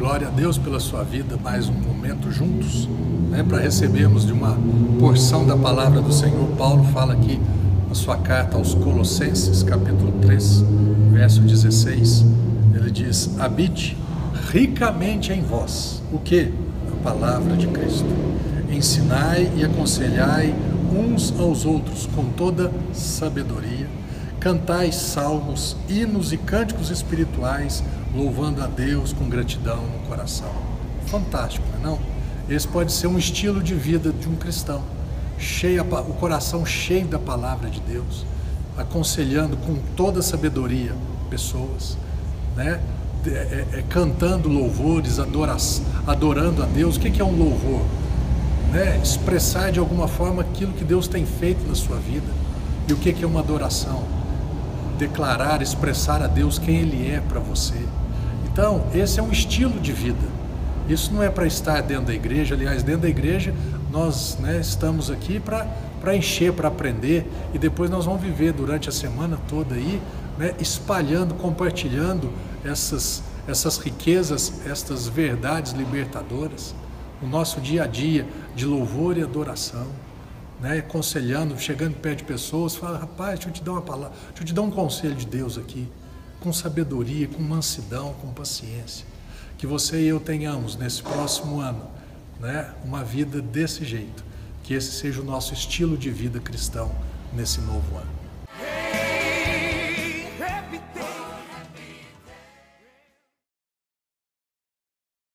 Glória a Deus pela sua vida, mais um momento juntos, né, para recebermos de uma porção da palavra do Senhor. Paulo fala aqui na sua carta aos Colossenses, capítulo 3, verso 16. Ele diz: Habite ricamente em vós. O que? A palavra de Cristo. Ensinai e aconselhai uns aos outros com toda sabedoria. Cantai salmos, hinos e cânticos espirituais louvando a Deus com gratidão no coração. Fantástico, não é não? Esse pode ser um estilo de vida de um cristão, cheio, o coração cheio da palavra de Deus, aconselhando com toda sabedoria pessoas, né? É, é, é, cantando louvores, adoração, adorando a Deus. O que é um louvor? Né? Expressar de alguma forma aquilo que Deus tem feito na sua vida. E o que é uma adoração? Declarar, expressar a Deus quem Ele é para você. Então, esse é um estilo de vida. Isso não é para estar dentro da igreja, aliás, dentro da igreja nós né, estamos aqui para encher, para aprender e depois nós vamos viver durante a semana toda aí, né, espalhando, compartilhando essas, essas riquezas, estas verdades libertadoras, o nosso dia a dia de louvor e adoração. Né, aconselhando, chegando perto de pessoas, fala, rapaz, deixa eu te dar uma palavra, deixa eu te dar um conselho de Deus aqui com sabedoria, com mansidão, com paciência. Que você e eu tenhamos nesse próximo ano né, uma vida desse jeito. Que esse seja o nosso estilo de vida cristão nesse novo ano.